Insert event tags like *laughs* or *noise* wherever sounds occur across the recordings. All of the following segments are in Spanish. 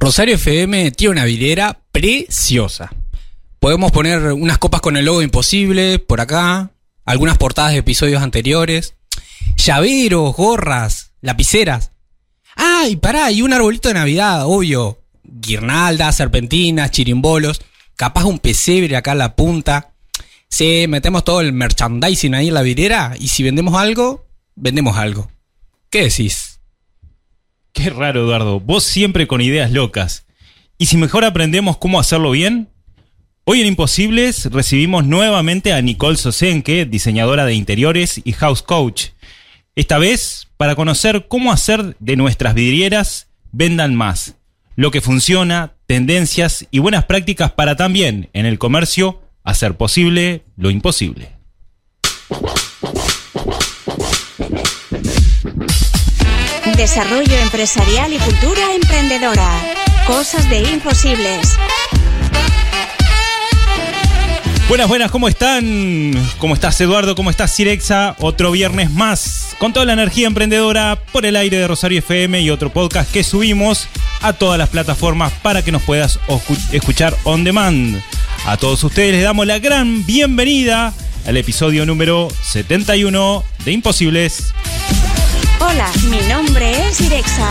Rosario FM tiene una vidriera preciosa. Podemos poner unas copas con el logo imposible por acá, algunas portadas de episodios anteriores, llaveros, gorras, lapiceras. Ah, y pará, y un arbolito de Navidad, obvio. Guirnaldas, serpentinas, chirimbolos, capaz un pesebre acá en la punta. Sí, metemos todo el merchandising ahí en la vidriera y si vendemos algo, vendemos algo. ¿Qué decís? Qué raro, Eduardo. Vos siempre con ideas locas. ¿Y si mejor aprendemos cómo hacerlo bien? Hoy en Imposibles recibimos nuevamente a Nicole Sosenke, diseñadora de interiores y house coach. Esta vez para conocer cómo hacer de nuestras vidrieras vendan más, lo que funciona, tendencias y buenas prácticas para también en el comercio hacer posible lo imposible. Desarrollo empresarial y cultura emprendedora. Cosas de imposibles. Buenas, buenas, ¿cómo están? ¿Cómo estás Eduardo? ¿Cómo estás Cirexa? Otro viernes más con toda la energía emprendedora por el aire de Rosario FM y otro podcast que subimos a todas las plataformas para que nos puedas escuchar on demand. A todos ustedes les damos la gran bienvenida al episodio número 71 de Imposibles. Hola, mi nombre es Cirexa.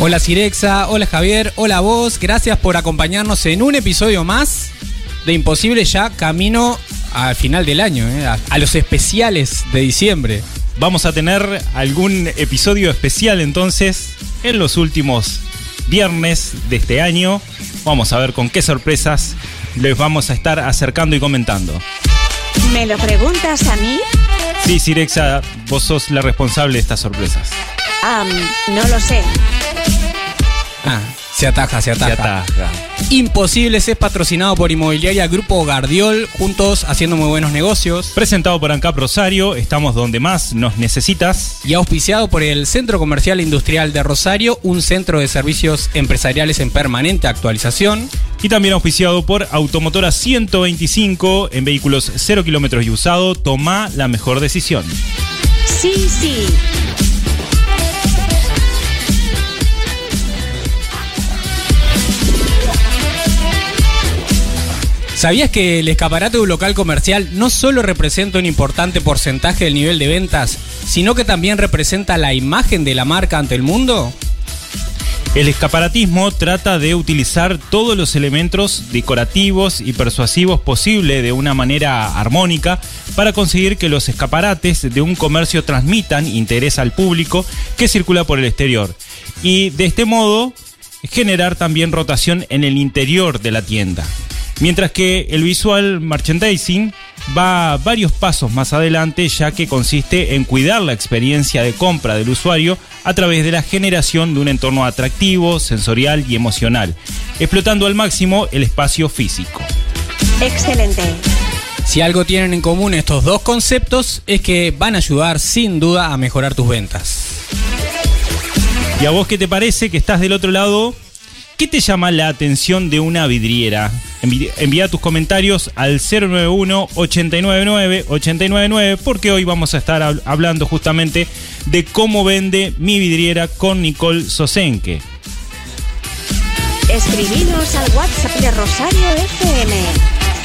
Hola Cirexa, hola Javier, hola vos, gracias por acompañarnos en un episodio más de Imposible ya camino al final del año, ¿eh? a, los especiales de diciembre. Vamos a tener algún episodio especial entonces en los últimos viernes de este año. Vamos a ver con qué sorpresas les vamos a estar acercando y comentando. ¿Me lo preguntas a mí? Sí, Sirexa, vos sos la responsable de estas sorpresas. Ah, no lo sé. Ah, se ataja, se ataja. Se ataja. Imposibles es patrocinado por Inmobiliaria Grupo Gardiol, juntos haciendo muy buenos negocios. Presentado por ANCAP Rosario, estamos donde más nos necesitas. Y auspiciado por el Centro Comercial Industrial de Rosario, un centro de servicios empresariales en permanente actualización. Y también auspiciado por Automotora 125 en vehículos 0 kilómetros y usado. Toma la mejor decisión. Sí, sí. ¿Sabías que el escaparate de un local comercial no solo representa un importante porcentaje del nivel de ventas, sino que también representa la imagen de la marca ante el mundo? El escaparatismo trata de utilizar todos los elementos decorativos y persuasivos posibles de una manera armónica para conseguir que los escaparates de un comercio transmitan interés al público que circula por el exterior y de este modo generar también rotación en el interior de la tienda. Mientras que el visual merchandising va varios pasos más adelante ya que consiste en cuidar la experiencia de compra del usuario a través de la generación de un entorno atractivo, sensorial y emocional, explotando al máximo el espacio físico. Excelente. Si algo tienen en común estos dos conceptos es que van a ayudar sin duda a mejorar tus ventas. ¿Y a vos qué te parece que estás del otro lado? ¿Qué te llama la atención de una vidriera? Envía tus comentarios al 091-899-899 porque hoy vamos a estar hablando justamente de cómo vende mi vidriera con Nicole Sosenke. Escribinos al WhatsApp de Rosario FM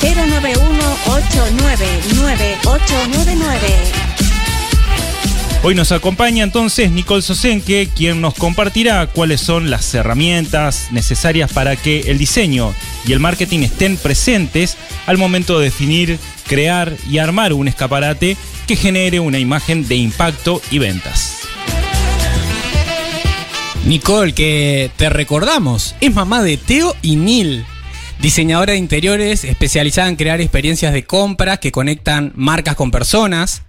091 899 899 Hoy nos acompaña entonces Nicole Sosenke, quien nos compartirá cuáles son las herramientas necesarias para que el diseño y el marketing estén presentes al momento de definir, crear y armar un escaparate que genere una imagen de impacto y ventas. Nicole, que te recordamos, es mamá de Teo y Nil, diseñadora de interiores especializada en crear experiencias de compras que conectan marcas con personas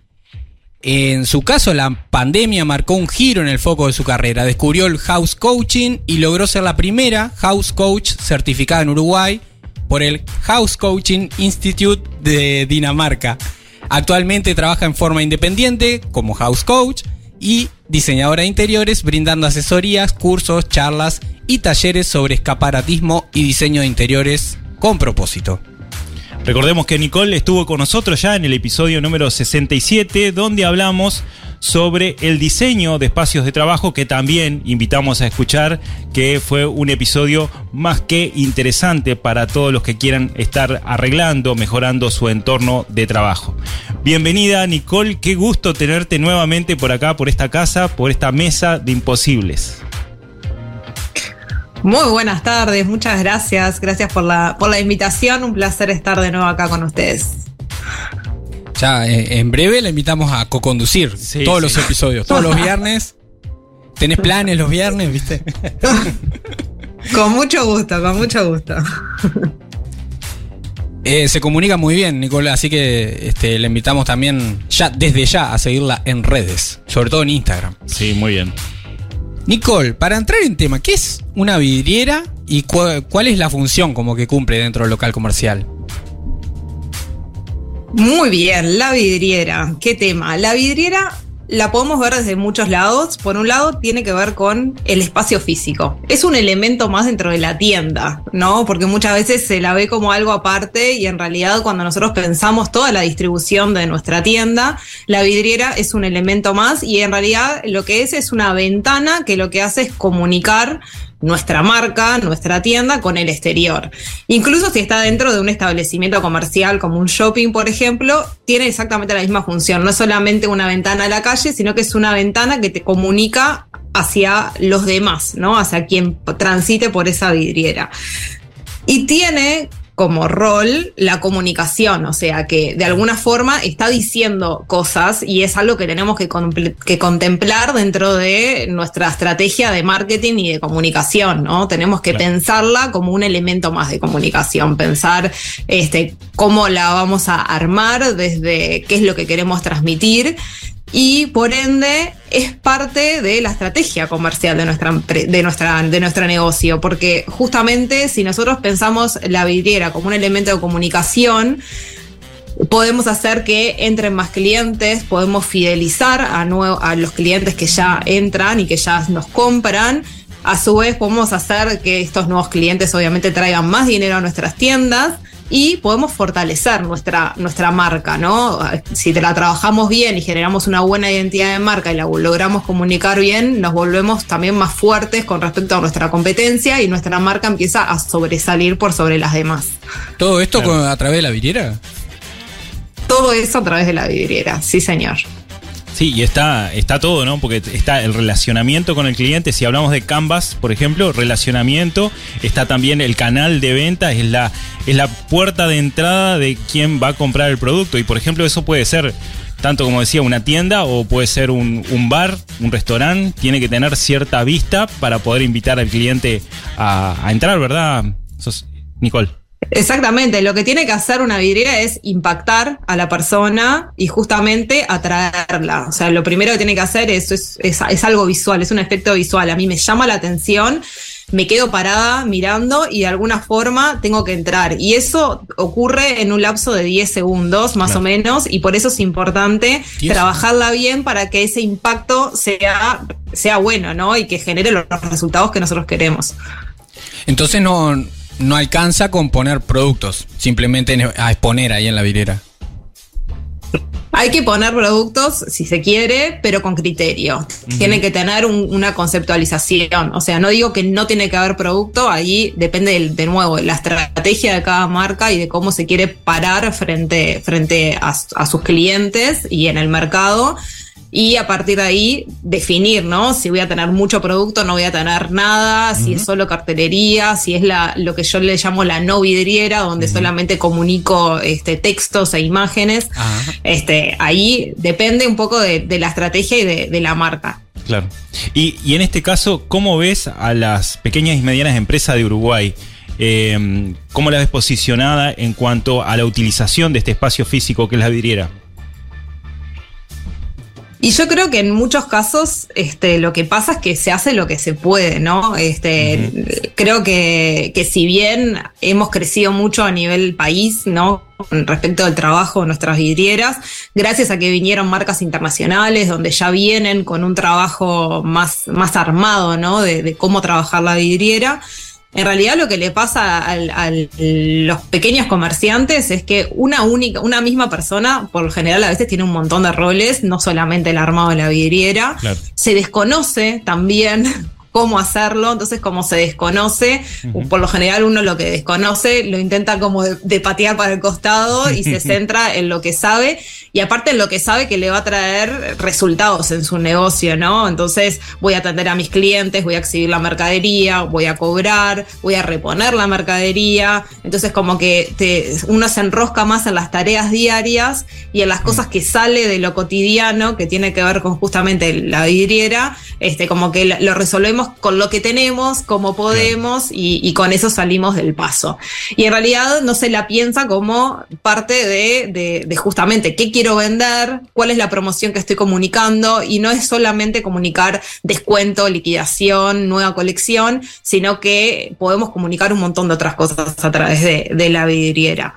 en su caso, la pandemia marcó un giro en el foco de su carrera. Descubrió el house coaching y logró ser la primera house coach certificada en Uruguay por el House Coaching Institute de Dinamarca. Actualmente trabaja en forma independiente como house coach y diseñadora de interiores, brindando asesorías, cursos, charlas y talleres sobre escaparatismo y diseño de interiores con propósito. Recordemos que Nicole estuvo con nosotros ya en el episodio número 67, donde hablamos sobre el diseño de espacios de trabajo que también invitamos a escuchar, que fue un episodio más que interesante para todos los que quieran estar arreglando, mejorando su entorno de trabajo. Bienvenida Nicole, qué gusto tenerte nuevamente por acá, por esta casa, por esta mesa de imposibles. Muy buenas tardes, muchas gracias. Gracias por la, por la invitación. Un placer estar de nuevo acá con ustedes. Ya, eh, en breve la invitamos a co-conducir Sí, todos sí. los episodios, todos los viernes. ¿Tenés planes los viernes, viste? *laughs* Con mucho gusto, con mucho gusto. Eh, se comunica muy bien, Nicole, así que este, le invitamos también ya, desde ya, a seguirla en redes, sobre todo en Instagram. Sí, muy bien. Nicole, para entrar en tema, ¿qué es una vidriera y cu- cuál es la función como que cumple dentro del local comercial? Muy bien, la vidriera. ¿Qué tema? La vidriera la podemos ver desde muchos lados. Por un lado, tiene que ver con el espacio físico. Es un elemento más dentro de la tienda, ¿no? Porque muchas veces se la ve como algo aparte y en realidad cuando nosotros pensamos toda la distribución de nuestra tienda, la vidriera es un elemento más y en realidad lo que es es una ventana que lo que hace es comunicar nuestra marca, nuestra tienda con el exterior. Incluso si está dentro de un establecimiento comercial como un shopping, por ejemplo, tiene exactamente la misma función. No es solamente una ventana a la calle, sino que es una ventana que te comunica hacia los demás, ¿no? Hacia quien transite por esa vidriera. Y tiene como rol la comunicación, o sea que de alguna forma está diciendo cosas y es algo que tenemos que, que contemplar dentro de nuestra estrategia de marketing y de comunicación, ¿no? Tenemos que Claro. pensarla como un elemento más de comunicación, pensar este, cómo la vamos a armar, desde qué es lo que queremos transmitir y por ende es parte de la estrategia comercial de nuestra, de nuestra, de nuestro negocio, porque justamente si nosotros pensamos la vidriera como un elemento de comunicación, podemos hacer que entren más clientes, podemos fidelizar a, a los clientes que ya entran y que ya nos compran. A su vez, podemos hacer que estos nuevos clientes obviamente traigan más dinero a nuestras tiendas y podemos fortalecer nuestra, nuestra marca, ¿no? Si te la trabajamos bien y generamos una buena identidad de marca y la logramos comunicar bien, nos volvemos también más fuertes con respecto a nuestra competencia y nuestra marca empieza a sobresalir por sobre las demás. ¿Todo esto Claro. con- a través de la vidriera? Todo eso a través de la vidriera, sí señor. Sí, y está, está todo, ¿no? Porque está el relacionamiento con el cliente. Si hablamos de Canvas, por ejemplo, relacionamiento, está también el canal de venta, es la, es la puerta de entrada de quien va a comprar el producto. Y por ejemplo, eso puede ser tanto como decía, una tienda o puede ser un, un bar, un restaurante. Tiene que tener cierta vista para poder invitar al cliente a, a entrar, ¿verdad? Nicole. Exactamente, lo que tiene que hacer una vidriera es impactar a la persona y justamente atraerla. O sea, lo primero que tiene que hacer es, es, es- es algo visual, es un efecto visual. A mí me llama la atención, me quedo parada mirando y de alguna forma tengo que entrar. Y eso ocurre en un lapso de 10 segundos más Claro. o menos y por eso es importante 10 trabajarla bien para que ese impacto sea, sea bueno, ¿no? Y que genere los resultados que nosotros queremos. Entonces no, no alcanza con poner productos, simplemente en- a exponer ahí en la vidriera. Hay que poner productos si se quiere, pero con criterio. Tiene que tener un- una conceptualización. O sea, no digo que no tiene que haber producto, ahí depende del- de, nuevo la estrategia de cada marca y de cómo se quiere parar frente, frente a, a sus clientes y en el mercado. Y a partir de ahí definir, ¿no? Si voy a tener mucho producto, no voy a tener nada, si es solo cartelería, si es la, lo que yo le llamo la no vidriera, donde solamente comunico este, textos e imágenes. Este, ahí depende un poco de, de la estrategia y de, de la marca. Claro. Y, y en este caso, ¿cómo ves a las pequeñas y medianas empresas de Uruguay? Eh, ¿Cómo las ves posicionada en cuanto a la utilización de este espacio físico que es la vidriera? Y yo creo que en muchos casos este, lo que pasa es que se hace lo que se puede, ¿no? Este, Creo que, que si bien hemos crecido mucho a nivel país, ¿no? Respecto al trabajo de nuestras vidrieras, gracias a que vinieron marcas internacionales donde ya vienen con un trabajo más, más armado, ¿no? De, de cómo trabajar la vidriera. En realidad lo que le pasa a los pequeños comerciantes es que una única, una misma persona, por lo general a veces tiene un montón de roles, no solamente el armado de la vidriera, se desconoce también cómo hacerlo, entonces como se desconoce, por lo general uno lo que desconoce lo intenta como de, patear para el costado y se *laughs* centra en lo que sabe y aparte en lo que sabe que le va a traer resultados en su negocio, ¿no? Entonces voy a atender a mis clientes, voy a exhibir la mercadería, voy a cobrar, voy a reponer la mercadería, entonces como que te, uno se enrosca más en las tareas diarias y en las cosas que sale de lo cotidiano que tiene que ver con justamente la vidriera, este, como que lo resolvemos con lo que tenemos, como podemos, y, con eso salimos del paso. Y en realidad no se la piensa como parte de, justamente qué quiero vender, cuál es la promoción que estoy comunicando, y no es solamente comunicar descuento, liquidación, nueva colección, sino que podemos comunicar un montón de otras cosas a través de, de la vidriera.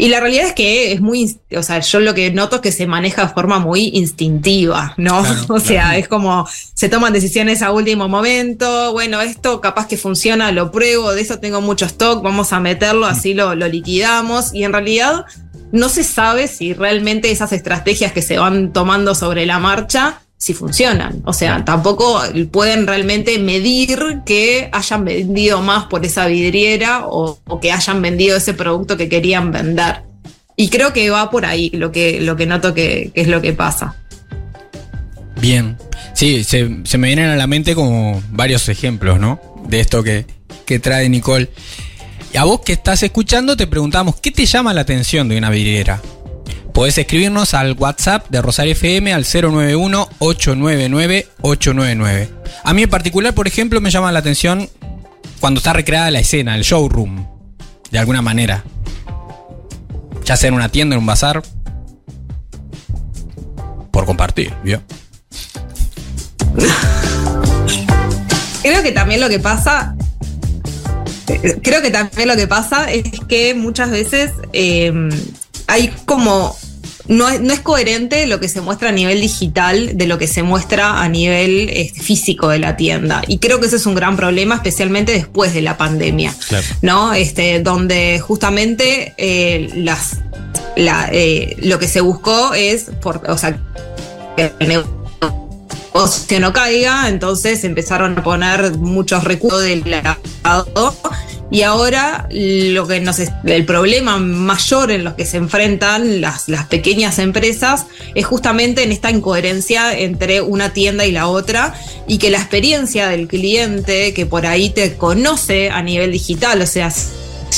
Y la realidad es que es muy, o sea, yo lo que noto es que se maneja de forma muy instintiva, ¿no? *laughs* o sea, es como se toman decisiones a último momento, bueno, esto capaz que funciona, lo pruebo, de eso tengo mucho stock, vamos a meterlo, así lo, lo liquidamos. Y en realidad no se sabe si realmente esas estrategias que se van tomando sobre la marcha si funcionan. O sea, tampoco pueden realmente medir que hayan vendido más por esa vidriera o, que hayan vendido ese producto que querían vender. Y creo que va por ahí lo que, lo que noto que, es lo que pasa. Bien. Sí, se, me vienen a la mente como varios ejemplos, ¿no? De esto que, que trae Nicole. Y a vos que estás escuchando te preguntamos, ¿qué te llama la atención de una vidriera? Podés escribirnos al WhatsApp de Rosario FM al 091-899-899. A mí en particular, por ejemplo, me llama la atención cuando está recreada la escena, el showroom, de alguna manera. Ya sea en una tienda, en un bazar. Por compartir, ¿vio? *laughs* Creo que también lo que pasa creo que también lo que pasa es que muchas veces eh, hay como no, es coherente lo que se muestra a nivel digital de lo que se muestra a nivel este, físico de la tienda. Y creo que ese es un gran problema, especialmente después de la pandemia, ¿no? Este, donde justamente eh, las, eh, lo que se buscó es, por, o sea, que el negocio no caiga, entonces empezaron a poner muchos recursos del lado y ahora lo que nos el problema mayor en los que se enfrentan las, pequeñas empresas es justamente en esta incoherencia entre una tienda y la otra y que la experiencia del cliente que por ahí te conoce a nivel digital, o sea,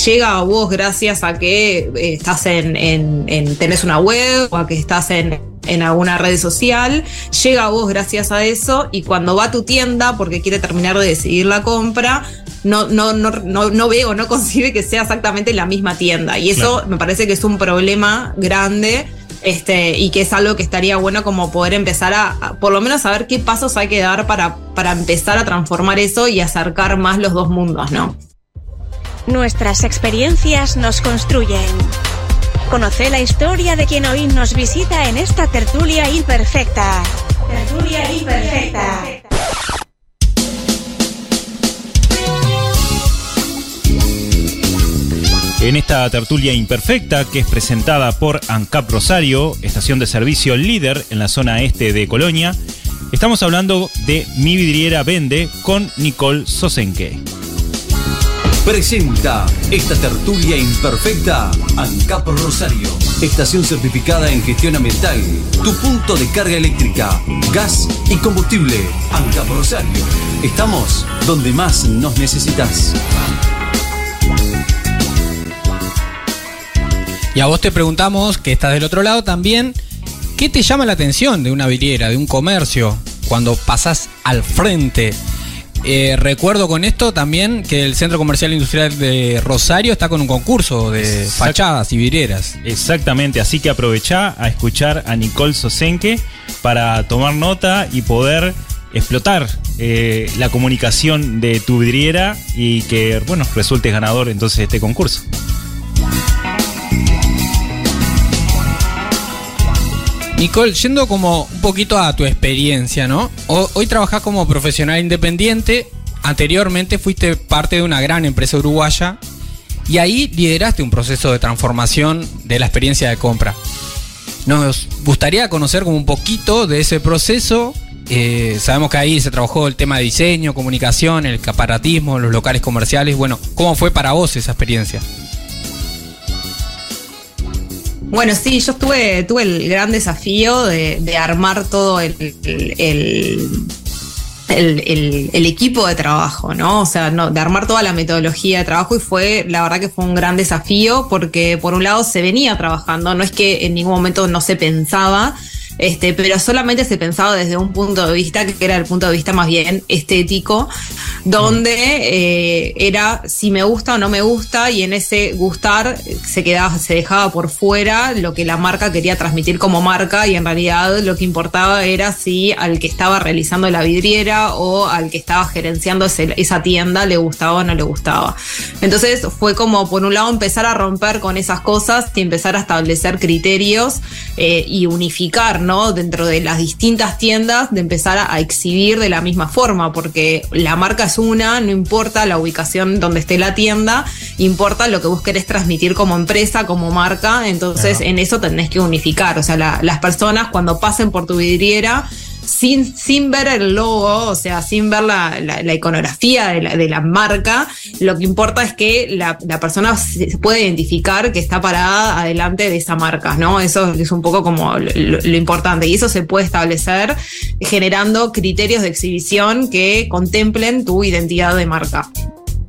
llega a vos gracias a que eh, estás en, en, tenés una web o a que estás en, en alguna red social, llega a vos gracias a eso y cuando va a tu tienda porque quiere terminar de decidir la compra, no, no, no, no, no veo, no *laughs* concibe que sea exactamente la misma tienda. Y eso me parece que es un problema grande. Este, y que es algo que estaría bueno como poder empezar a, por lo menos saber qué pasos hay que dar para, para empezar a transformar eso y acercar más los dos mundos, ¿no? Nuestras experiencias nos construyen. Conoce la historia de quien hoy nos visita en esta tertulia imperfecta. Tertulia imperfecta. En esta tertulia imperfecta que es presentada por ANCAP Rosario, estación de servicio líder en la zona este de Colonia, estamos hablando de Mi Vidriera Vende con Nicole Sosenke. Presenta esta tertulia imperfecta ANCAP Rosario, estación certificada en gestión ambiental, tu punto de carga eléctrica, gas y combustible. ANCAP Rosario, estamos donde más nos necesitas. Y a vos te preguntamos, que estás del otro lado también, ¿qué te llama la atención de una vidriera, de un comercio, cuando pasás al frente? Eh, recuerdo con esto también que el Centro Comercial Industrial de Rosario está con un concurso de fachadas y vidrieras. Exactamente, así que aprovechá a escuchar a Nicole Sosenke para tomar nota y poder explotar eh, la comunicación de tu vidriera y que, bueno, resultes ganador entonces de este concurso. Nicole, yendo como un poquito a tu experiencia, ¿no? hoy trabajás como profesional independiente anteriormente fuiste parte de una gran empresa uruguaya y ahí lideraste un proceso de transformación de la experiencia de compra. Nos gustaría conocer como un poquito de ese proceso. Eh, sabemos que ahí se trabajó el tema de diseño, comunicación, el caparatismo, los locales comerciales. Bueno, ¿cómo fue para vos esa experiencia? Bueno, sí, yo tuve, tuve el gran desafío de, de armar todo el, el, el, el, equipo de trabajo, ¿no? O sea, no, de armar toda la metodología de trabajo y fue, la verdad que fue un gran desafío porque por un lado se venía trabajando, no es que en ningún momento no se pensaba, este, pero solamente se pensaba desde un punto de vista que era el punto de vista más bien estético, donde eh, era si me gusta o no me gusta y en ese gustar se quedaba, se dejaba por fuera lo que la marca quería transmitir como marca y en realidad lo que importaba era si al que estaba realizando la vidriera o al que estaba gerenciando esa tienda le gustaba o no le gustaba. Entonces fue como por un lado empezar a romper con esas cosas y empezar a establecer criterios eh, y unificar, Dentro de las distintas tiendas, de empezar a, exhibir de la misma forma, porque la marca es una, no importa la ubicación donde esté la tienda, importa lo que vos querés transmitir como empresa, como marca, entonces en eso tenés que unificar, o sea, las personas cuando pasen por tu vidriera, sin, sin ver el logo, o sea, sin ver la, iconografía de la, de la, marca, lo que importa es que la, persona se puede identificar que está parada adelante de esa marca, ¿no? Eso es un poco como lo, lo importante y eso se puede establecer generando criterios de exhibición que contemplen tu identidad de marca.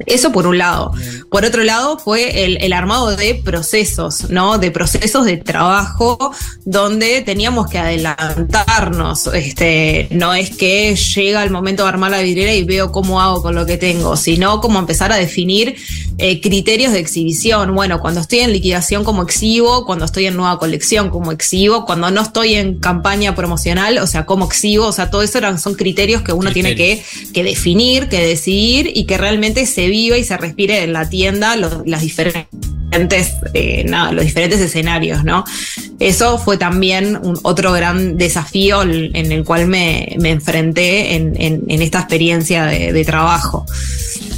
Eso por un lado. Por otro lado fue el, armado de procesos, ¿no? De procesos de trabajo donde teníamos que adelantarnos. Este, no es que llega el momento de armar la vidriera y veo cómo hago con lo que tengo, sino como empezar a definir eh, criterios de exhibición. Bueno, cuando estoy en liquidación como exhibo, cuando estoy en nueva colección como exhibo, cuando no estoy en campaña promocional, o sea, como exhibo, o sea, todo eso eran, son criterios que uno tiene que, que definir, que decidir y que realmente se viva y se respire en la tienda las diferentes eh, los diferentes escenarios, ¿no? Eso fue también un, otro gran desafío en el cual me, enfrenté en, esta experiencia de, trabajo.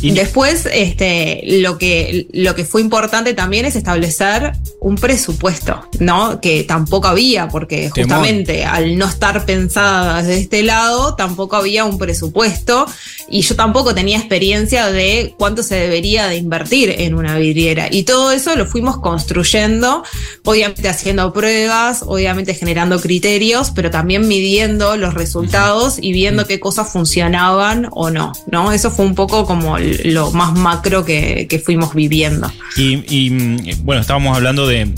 Y Después, este, lo que, lo que fue importante también es establecer un presupuesto, ¿no? Que tampoco había, porque justamente al no estar pensada desde este lado, tampoco había un presupuesto y yo tampoco tenía experiencia de cuánto se debería de invertir en una vidriera. Y todo eso lo fuimos construyendo, obviamente haciendo pruebas, obviamente generando criterios, pero también midiendo los resultados y viendo qué cosas funcionaban o no, ¿no? Eso fue un poco como lo más macro que, fuimos viviendo. Y, mm, bueno, estábamos hablando de,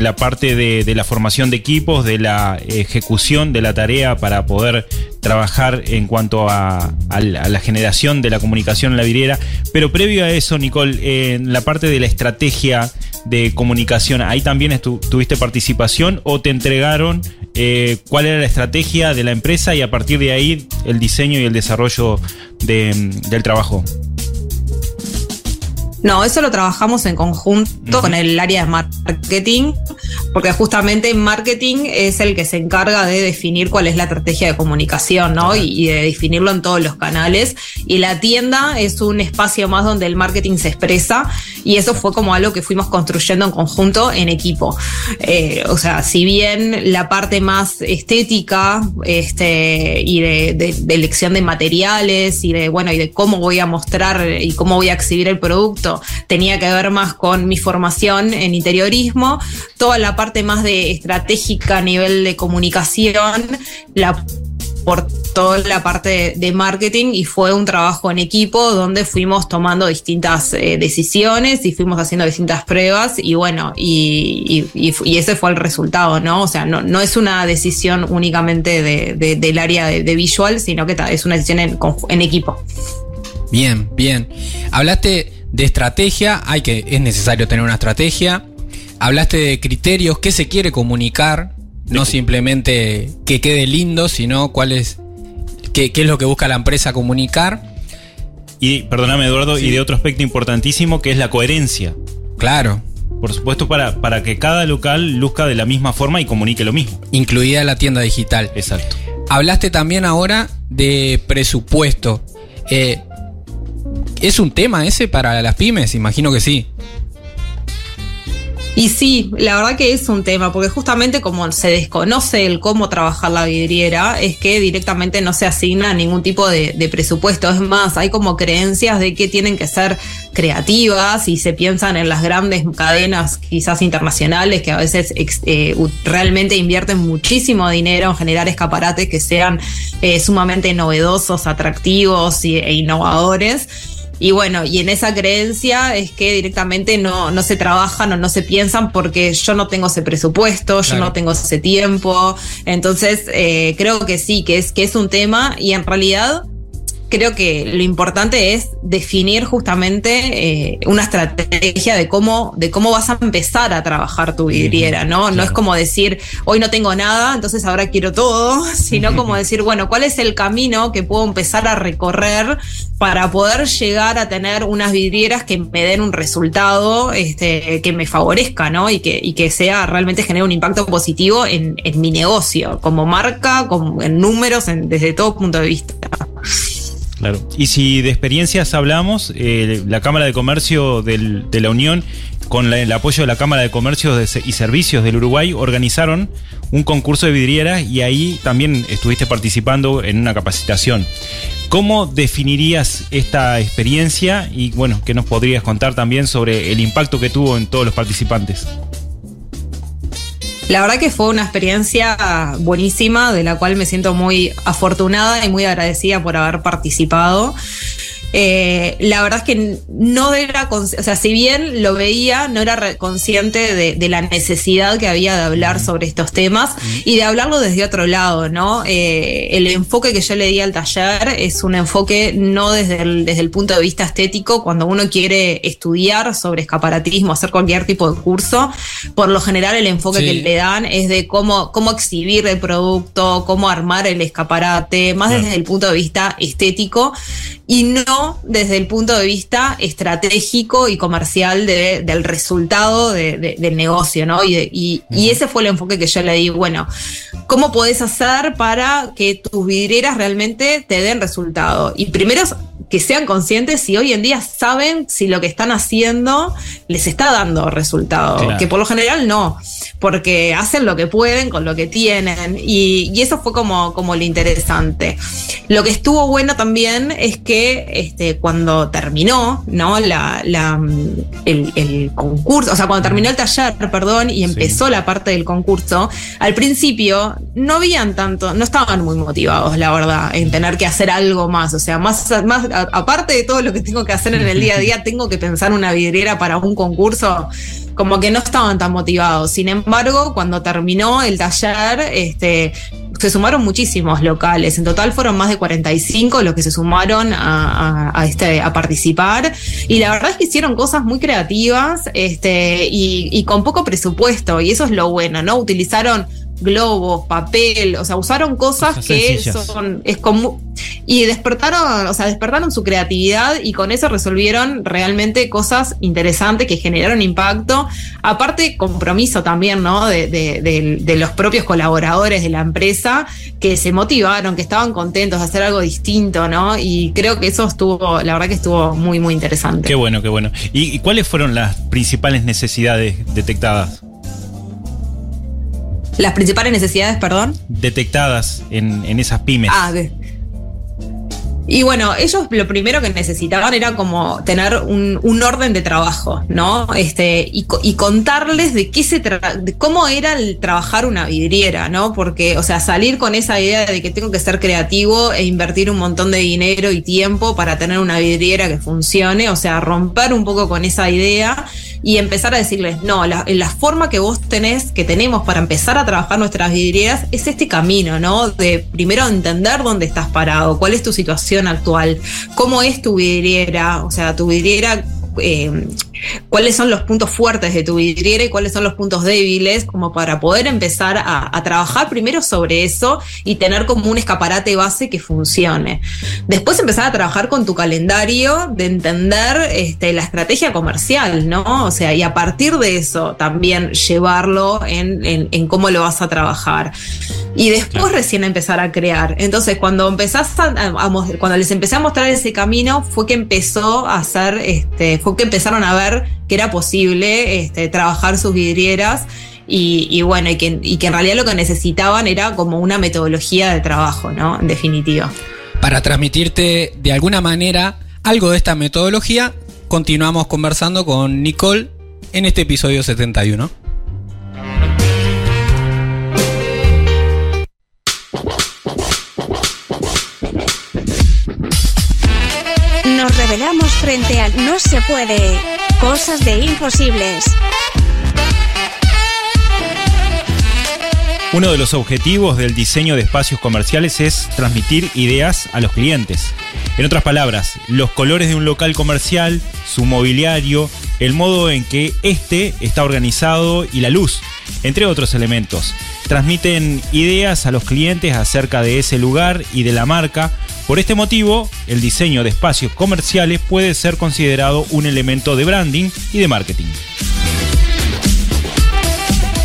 la parte de, la formación de equipos, de la ejecución de la tarea para poder trabajar en cuanto a, la generación de la comunicación en la vidriera. Pero previo a eso, Nicole, en la parte de la estrategia de comunicación, ¿ahí también tuviste participación o te entregaron eh, cuál era la estrategia de la empresa y a partir de ahí el diseño y el desarrollo del trabajo? No, eso lo trabajamos en conjunto con el área de marketing, porque justamente marketing es el que se encarga de definir cuál es la estrategia de comunicación, ¿no? Y, de definirlo en todos los canales. Y la tienda es un espacio más donde el marketing se expresa, y eso fue como algo que fuimos construyendo en conjunto en equipo. Eh, o sea, si bien la parte más estética este, y de, de elección de materiales y de, bueno, y de cómo voy a mostrar y cómo voy a exhibir el producto, tenía que ver más con mi formación en interiorismo, toda la parte más de estratégica a nivel de comunicación, la por toda la parte de marketing y fue un trabajo en equipo donde fuimos tomando distintas eh, decisiones y fuimos haciendo distintas pruebas y bueno, y, ese fue el resultado, ¿no? O sea, no, no es una decisión únicamente del área de, visual, sino que es una decisión en, en equipo. Bien, bien. Hablaste de estrategia, hay que, es necesario tener una estrategia. Hablaste de criterios, qué se quiere comunicar, no simplemente que quede lindo, sino cuál es, qué, es lo que busca la empresa comunicar. Y, perdóname Eduardo, y de otro aspecto importantísimo que es la coherencia. Claro. Por supuesto, para, para que cada local luzca de la misma forma y comunique lo mismo. Incluida la tienda digital. Exacto. Hablaste también ahora de presupuesto. Eh, ¿Es un tema ese para las pymes? Imagino que sí. Y sí, la verdad que es un tema, porque justamente como se desconoce el cómo trabajar la vidriera, es que directamente no se asigna ningún tipo de, presupuesto. Es más, hay como creencias de que tienen que ser creativas y se piensan en las grandes cadenas, quizás internacionales, que a veces eh, realmente invierten muchísimo dinero en generar escaparates que sean eh, sumamente novedosos, atractivos e innovadores y bueno, y en esa creencia es que directamente no, no se trabajan o no se piensan porque yo no tengo ese presupuesto, yo no tengo ese tiempo. Entonces, eh, creo que sí, que es, que es un tema y en realidad creo que lo importante es definir justamente eh, una estrategia de cómo, de cómo vas a empezar a trabajar tu vidriera, ¿no? No es como decir, hoy no tengo nada, entonces ahora quiero todo, *laughs* sino como decir, bueno, ¿cuál es el camino que puedo empezar a recorrer para poder llegar a tener unas vidrieras que me den un resultado este, que me favorezca, ¿no? Y que, y que sea realmente genere un impacto positivo en, en mi negocio, como marca, como en números, desde todo punto de vista. Claro. Y si de experiencias hablamos, eh, la Cámara de Comercio de la Unión, con el apoyo de la Cámara de Comercio y Servicios del Uruguay, organizaron un concurso de vidrieras y ahí también estuviste participando en una capacitación. ¿Cómo definirías esta experiencia y bueno, qué nos podrías contar también sobre el impacto que tuvo en todos los participantes? La verdad que fue una experiencia buenísima, de la cual me siento muy afortunada y muy agradecida por haber participado. Eh, la verdad es que no era, o sea, si bien lo veía, no era consciente de, la necesidad que había de hablar sobre estos temas y de hablarlo desde otro lado, ¿no? Eh, el enfoque que yo le di al taller es un enfoque no desde el, desde el punto de vista estético, cuando uno quiere estudiar sobre escaparatismo, hacer cualquier tipo de curso, por lo general el enfoque que le dan es de cómo, cómo exhibir el producto, cómo armar el escaparate, más desde el punto de vista estético y no desde el punto de vista estratégico y comercial del resultado del negocio, ¿no? Y, y, ese fue el enfoque que yo le di, bueno, ¿cómo podés hacer para que tus vidrieras realmente te den resultado? Y primero que sean conscientes si hoy en día saben si lo que están haciendo les está dando resultado, que por lo general no, porque hacen lo que pueden con lo que tienen y, eso fue como, como lo interesante. Lo que estuvo bueno también es que este, cuando terminó ¿no? La, el, concurso, o sea, cuando terminó el taller, perdón, y empezó la parte del concurso, al principio no habían tanto, no estaban muy motivados, la verdad, en tener que hacer algo más, o sea, más, más aparte de todo lo que tengo que hacer en el día a día, *laughs* tengo que pensar una vidriera para un concurso, como que no estaban tan motivados. Sin embargo, cuando terminó el taller, este, se sumaron muchísimos locales. En total fueron más de 45 los que se sumaron a, este, a participar. Y la verdad es que hicieron cosas muy creativas este, y, y con poco presupuesto. Y eso es lo bueno, ¿no? Utilizaron globos, papel, o sea, usaron cosas, que son es como y despertaron, o sea, despertaron su creatividad y con eso resolvieron realmente cosas interesantes que generaron impacto, aparte compromiso también, ¿no? De, de, los propios colaboradores de la empresa que se motivaron, que estaban contentos de hacer algo distinto, ¿no? Y creo que eso estuvo, la verdad que estuvo muy, muy interesante. Qué bueno, qué bueno. y cuáles fueron las principales necesidades detectadas? Las principales necesidades, perdón. Detectadas en, en esas pymes. Ah, de, y bueno, ellos lo primero que necesitaban era como tener un, orden de trabajo, ¿no? Este, y, contarles de qué se de cómo era el trabajar una vidriera, ¿no? Porque, o sea, salir con esa idea de que tengo que ser creativo e invertir un montón de dinero y tiempo para tener una vidriera que funcione, o sea, romper un poco con esa idea y empezar a decirles, no, la, la forma que vos tenés, que tenemos para empezar a trabajar nuestras vidrieras es este camino, ¿no? De primero entender dónde estás parado, cuál es tu situación actual, cómo es tu vidriera, o sea, tu vidriera eh, cuáles son los puntos fuertes de tu vidriera y cuáles son los puntos débiles, como para poder empezar a, a, trabajar primero sobre eso y tener como un escaparate base que funcione. Después empezar a trabajar con tu calendario de entender este, la estrategia comercial, ¿no? O sea, y a partir de eso también llevarlo en, en, en cómo lo vas a trabajar. Y después recién empezar a crear. Entonces, cuando empezás a, a, cuando les empecé a mostrar ese camino, fue que empezó a hacer, este, fue que empezaron a ver que era posible este, trabajar sus vidrieras. Y, y bueno, y que, y que en realidad lo que necesitaban era como una metodología de trabajo, ¿no? En definitiva. Para transmitirte de alguna manera algo de esta metodología, continuamos conversando con Nicole en este episodio 71. Nos revelamos frente al no se puede. Cosas de imposibles. Uno de los objetivos del diseño de espacios comerciales es transmitir ideas a los clientes. En otras palabras, los colores de un local comercial, su mobiliario, el modo en que éste está organizado y la luz, entre otros elementos, transmiten ideas a los clientes acerca de ese lugar y de la marca. Por este motivo, el diseño de espacios comerciales puede ser considerado un elemento de branding y de marketing.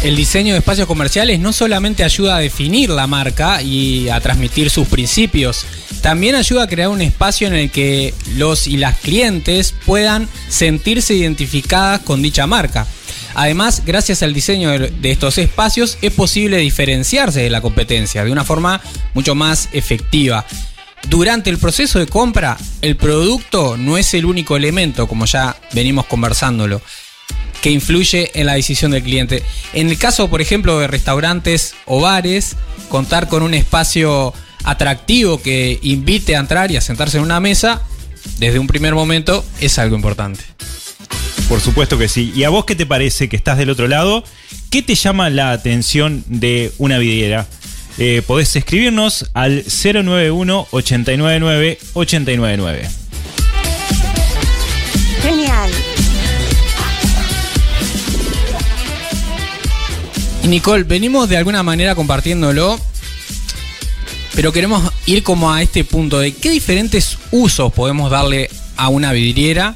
El diseño de espacios comerciales no solamente ayuda a definir la marca y a transmitir sus principios, también ayuda a crear un espacio en el que los y las clientes puedan sentirse identificadas con dicha marca. Además, gracias al diseño de estos espacios es posible diferenciarse de la competencia de una forma mucho más efectiva. Durante el proceso de compra, el producto no es el único elemento, como ya venimos conversándolo que influye en la decisión del cliente. En el caso, por ejemplo, de restaurantes o bares, contar con un espacio atractivo que invite a entrar y a sentarse en una mesa, desde un primer momento, es algo importante. Por supuesto que sí. ¿Y a vos qué te parece que estás del otro lado? ¿Qué te llama la atención de una vidriera? Eh, podés escribirnos al 091 899 899. Genial. Y Nicole, venimos de alguna manera compartiéndolo, pero queremos ir como a este punto de qué diferentes usos podemos darle a una vidriera,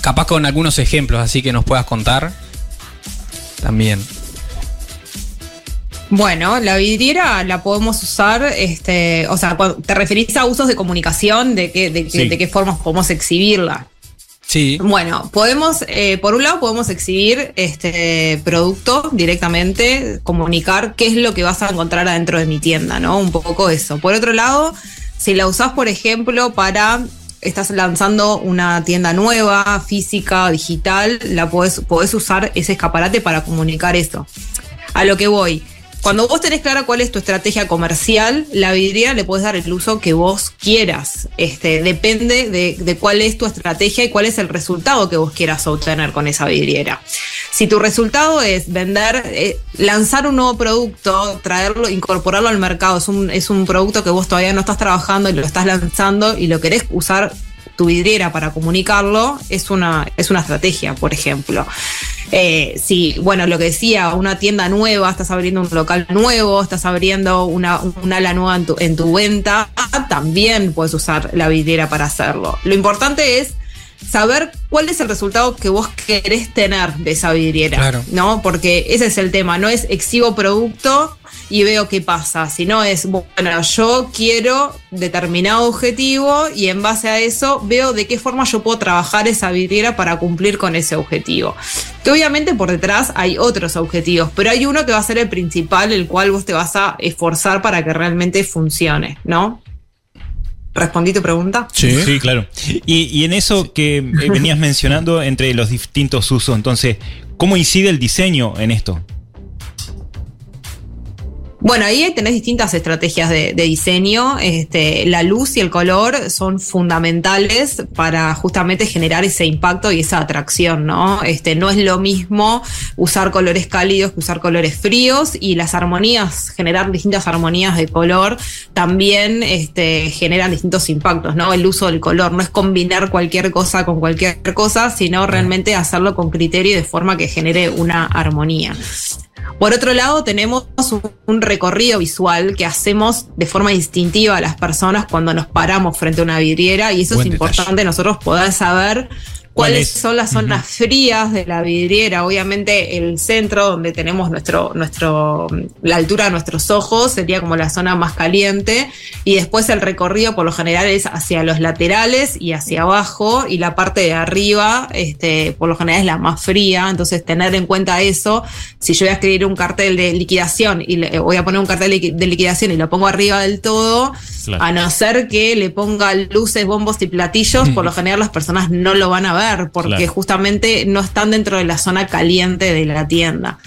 capaz con algunos ejemplos, así que nos puedas contar también. Bueno, la vidriera la podemos usar, este, o sea, te referís a usos de comunicación, de qué, de, sí. de qué formas podemos exhibirla. Sí. Bueno, podemos, eh, por un lado, podemos exhibir este producto directamente, comunicar qué es lo que vas a encontrar adentro de mi tienda, ¿no? Un poco eso. Por otro lado, si la usás, por ejemplo, para. Estás lanzando una tienda nueva, física, digital, la podés, podés usar ese escaparate para comunicar eso. A lo que voy. Cuando vos tenés clara cuál es tu estrategia comercial, la vidriera le puedes dar el uso que vos quieras. Este, depende de, de, cuál es tu estrategia y cuál es el resultado que vos quieras obtener con esa vidriera. Si tu resultado es vender, eh, lanzar un nuevo producto, traerlo, incorporarlo al mercado, es un, es un producto que vos todavía no estás trabajando y lo estás lanzando y lo querés usar tu vidriera para comunicarlo, es una, es una estrategia, por ejemplo. Eh, si, bueno, lo que decía, una tienda nueva, estás abriendo un local nuevo, estás abriendo una, un ala nueva en tu, en tu venta, también puedes usar la vidriera para hacerlo. Lo importante es saber cuál es el resultado que vos querés tener de esa vidriera, Claro. ¿no? Porque ese es el tema, no es exhibo producto y veo qué pasa, sino es, bueno, yo quiero determinado objetivo y en base a eso veo de qué forma yo puedo trabajar esa vidriera para cumplir con ese objetivo. Que obviamente por detrás hay otros objetivos, pero hay uno que va a ser el principal, el cual vos te vas a esforzar para que realmente funcione, ¿no? ¿Respondí tu pregunta? Sí, claro. Y, y en eso que eh, venías mencionando entre los distintos usos, entonces, ¿cómo incide el diseño en esto? Bueno, ahí tenés distintas estrategias de, de, diseño. Este, la luz y el color son fundamentales para justamente generar ese impacto y esa atracción, ¿no? Este, no es lo mismo usar colores cálidos que usar colores fríos y las armonías, generar distintas armonías de color también este, generan distintos impactos, ¿no? El uso del color no es combinar cualquier cosa con cualquier cosa, sino realmente hacerlo con criterio y de forma que genere una armonía. Por otro lado, tenemos un recorrido visual que hacemos de forma instintiva a las personas cuando nos paramos frente a una vidriera y eso Buen es importante nosotros poder saber ¿Cuál cuáles es? son las zonas frías de la vidriera. Obviamente el centro donde tenemos nuestro, nuestro, la altura de nuestros ojos sería como la zona más caliente y después el recorrido por lo general es hacia los laterales y hacia abajo y la parte de arriba este, por lo general es la más fría. Entonces tener en cuenta eso. Si yo voy a escribir un cartel de liquidación y le, voy a poner un cartel de liquidación y lo pongo arriba del todo, Claro. a no ser que le ponga luces, bombos y platillos, por lo general las personas no lo van a ver porque Claro. justamente no están dentro de la zona caliente de la tienda.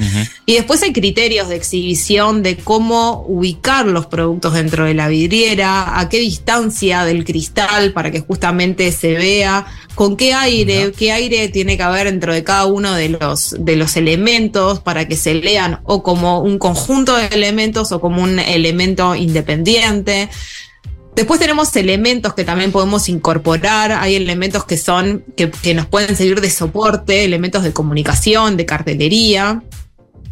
Y después hay criterios de exhibición de cómo ubicar los productos dentro de la vidriera, a qué distancia del cristal para que justamente se vea, con qué aire, qué aire tiene que haber dentro de cada uno de los, de los elementos para que se lean o como un conjunto de elementos o como un elemento independiente. Después tenemos elementos que también podemos incorporar. Hay elementos que son, que, que nos pueden servir de soporte, elementos de comunicación, de cartelería.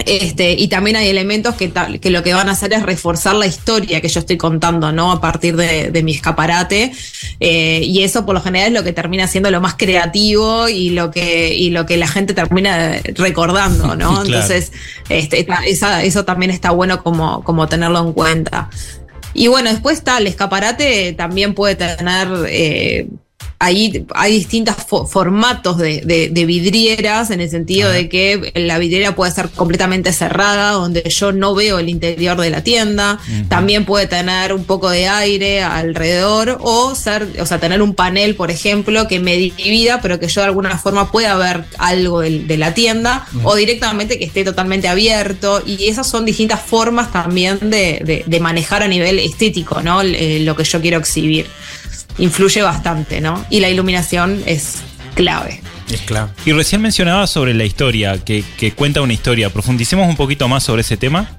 Este, y también hay elementos que, que lo que van a hacer es reforzar la historia que yo estoy contando, ¿no? A partir de, de mi escaparate. Eh, y eso por lo general es lo que termina siendo lo más creativo y lo que, y lo que la gente termina recordando, ¿no? *laughs* Claro. Entonces, este, esa- eso también está bueno como, como tenerlo en cuenta. Y bueno, después está el escaparate, también puede tener, eh, ahí hay distintos fo- formatos de, de- de vidrieras, en el sentido de que la vidriera puede ser completamente cerrada, donde yo no veo el interior de la tienda, también puede tener un poco de aire alrededor, o ser, o sea, tener un panel, por ejemplo, que me divida, pero que yo de alguna forma pueda ver algo de, la tienda, o directamente que esté totalmente abierto, y esas son distintas formas también de manejar a nivel estético, ¿no? Eh, lo que yo quiero exhibir. Influye bastante, ¿no? Y la iluminación es clave. Es claro. Y recién mencionaba sobre la historia, que, que cuenta una historia. Profundicemos un poquito más sobre ese tema.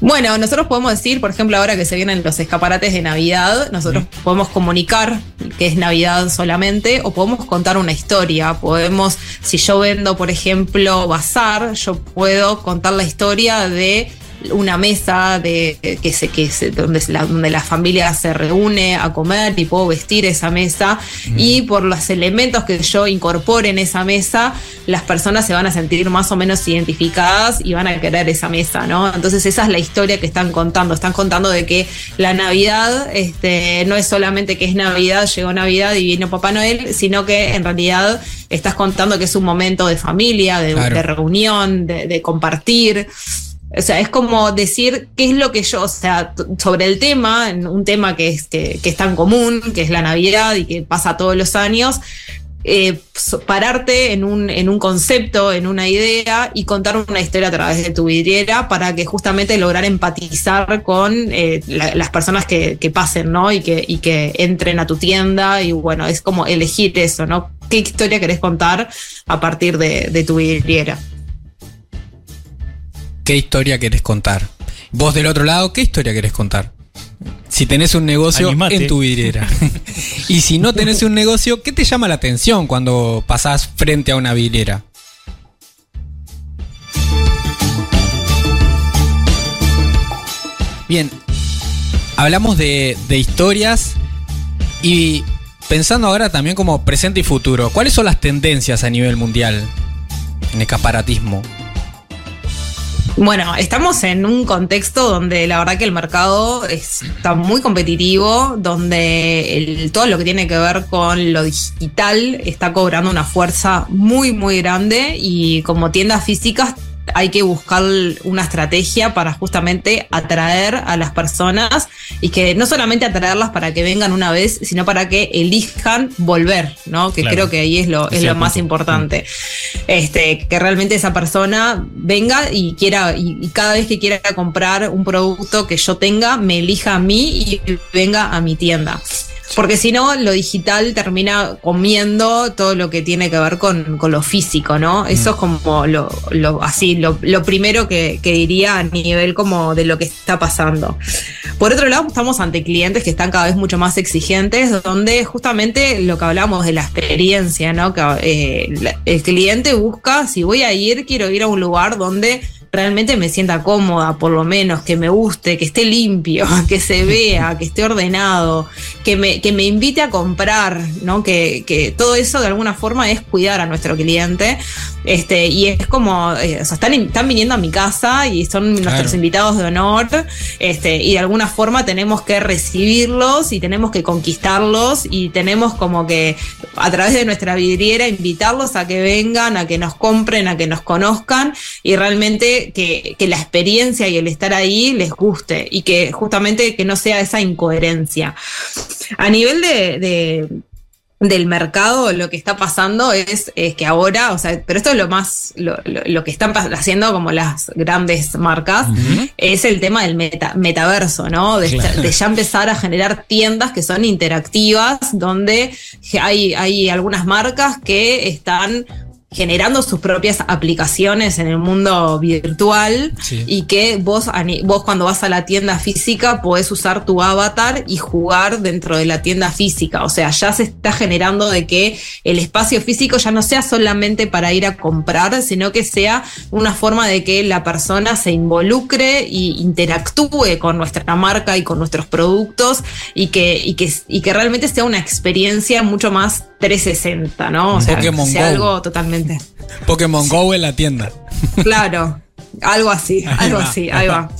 Bueno, nosotros podemos decir, por ejemplo, ahora que se vienen los escaparates de Navidad, nosotros podemos comunicar que es Navidad solamente o podemos contar una historia. Podemos, si yo vendo, por ejemplo, bazar, yo puedo contar la historia de una mesa de que se que se, donde la, donde la familia se reúne a comer y puedo vestir esa mesa y por los elementos que yo incorpore en esa mesa las personas se van a sentir más o menos identificadas y van a querer esa mesa, ¿no? Entonces esa es la historia que están contando, están contando de que la Navidad este, no es solamente que es Navidad, llegó Navidad y vino Papá Noel, sino que en realidad estás contando que es un momento de familia, de, Claro. de reunión, de, de compartir. O sea, es como decir qué es lo que yo, o sea, sobre el tema, un tema que es, que, que es tan común, que es la Navidad y que pasa todos los años, eh, pararte en un, en un concepto, en una idea y contar una historia a través de tu vidriera para que justamente lograr empatizar con eh, la- las personas que, que pasen, ¿no? Y que, y que entren a tu tienda y bueno, es como elegir eso, ¿no? ¿Qué historia querés contar a partir de tu vidriera? ¿Qué historia querés contar? Vos del otro lado, ¿qué historia querés contar? Si tenés un negocio Animate. en tu vidriera. *laughs* y si no tenés un negocio, ¿qué te llama la atención cuando pasás frente a una vidriera? Bien, hablamos de, de historias y pensando ahora también como presente y futuro, ¿cuáles son las tendencias a nivel mundial en escaparatismo? Bueno, estamos en un contexto donde la verdad que el mercado está muy competitivo, donde el- todo lo que tiene que ver con lo digital está cobrando una fuerza muy, muy grande y como tiendas físicas hay que buscar una estrategia para justamente atraer a las personas y que no solamente atraerlas para que vengan una vez, sino para que elijan volver, ¿no? Que creo que ahí es lo, es lo más importante. Este, que realmente esa persona venga y quiera, y, cada vez que quiera comprar un producto que yo tenga, me elija a mí y venga a mi tienda. Porque si no, lo digital termina comiendo todo lo que tiene que ver con, lo físico, ¿no? Eso es como lo, así, lo, primero que, diría a nivel como de lo que está pasando. Por otro lado, estamos ante clientes que están cada vez mucho más exigentes, donde justamente lo que hablamos de la experiencia, ¿no? Que eh, el cliente busca, si voy a ir, quiero ir a un lugar donde realmente me sienta cómoda, por lo menos, que me guste, que esté limpio, *laughs* que se vea, que esté ordenado, que me, que me invite a comprar, ¿no? Que, que todo eso de alguna forma es cuidar a nuestro cliente. Este, y es como, eh, o sea, están, están viniendo a mi casa y son nuestros invitados de honor, este, y de alguna forma tenemos que recibirlos y tenemos que conquistarlos y tenemos como que a través de nuestra vidriera invitarlos a que vengan, a que nos compren, a que nos conozcan y realmente que, la experiencia y el estar ahí les guste y que justamente que no sea esa incoherencia. A nivel de del mercado lo que está pasando es, que ahora, o sea, pero esto es lo más, lo, que están haciendo como las grandes marcas, es el tema del metaverso, ¿no? De, de, ya empezar a generar tiendas que son interactivas, donde hay, hay algunas marcas que están generando sus propias aplicaciones en el mundo virtual y que vos, vos cuando vas a la tienda física podés usar tu avatar y jugar dentro de la tienda física. O sea, ya se está generando de que el espacio físico ya no sea solamente para ir a comprar, sino que sea una forma de que la persona se involucre e interactúe con nuestra marca y con nuestros productos y que, y que, y que realmente sea una experiencia mucho más 360, ¿no? O sea, sea algo totalmente. Pokémon Go en la tienda. Claro, algo así, algo así, ahí va.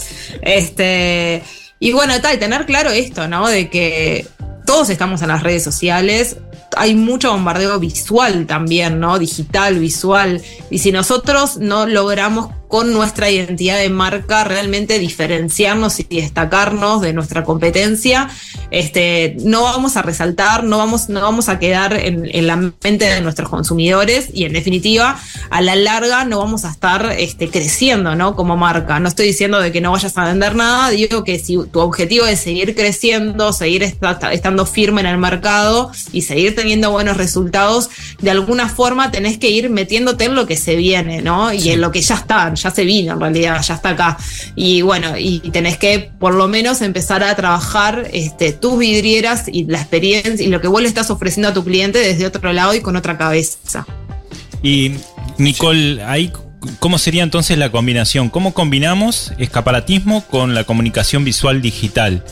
Este, y bueno, tal, tener claro esto, ¿no? De que todos estamos en las redes sociales, hay mucho bombardeo visual también, ¿no? Digital, visual. Y si nosotros no logramos con nuestra identidad de marca realmente diferenciarnos y destacarnos de nuestra competencia, este, no vamos a resaltar, no vamos, no vamos a quedar en, la mente de nuestros consumidores y en definitiva, a la larga no vamos a estar este, creciendo ¿no? como marca. No estoy diciendo de que no vayas a vender nada, digo que si tu objetivo es seguir creciendo, seguir estando firme en el mercado y seguir teniendo buenos resultados, de alguna forma tenés que ir metiéndote en lo que se viene, ¿no? Y en lo que ya está, ya se vino en realidad, ya está acá. Y bueno, y tenés que por lo menos empezar a trabajar este, tus vidrieras y la experiencia y lo que vos le estás ofreciendo a tu cliente desde otro lado y con otra cabeza. Y Nicole, ahí ¿Cómo sería entonces la combinación? ¿Cómo combinamos escaparatismo con la comunicación visual digital?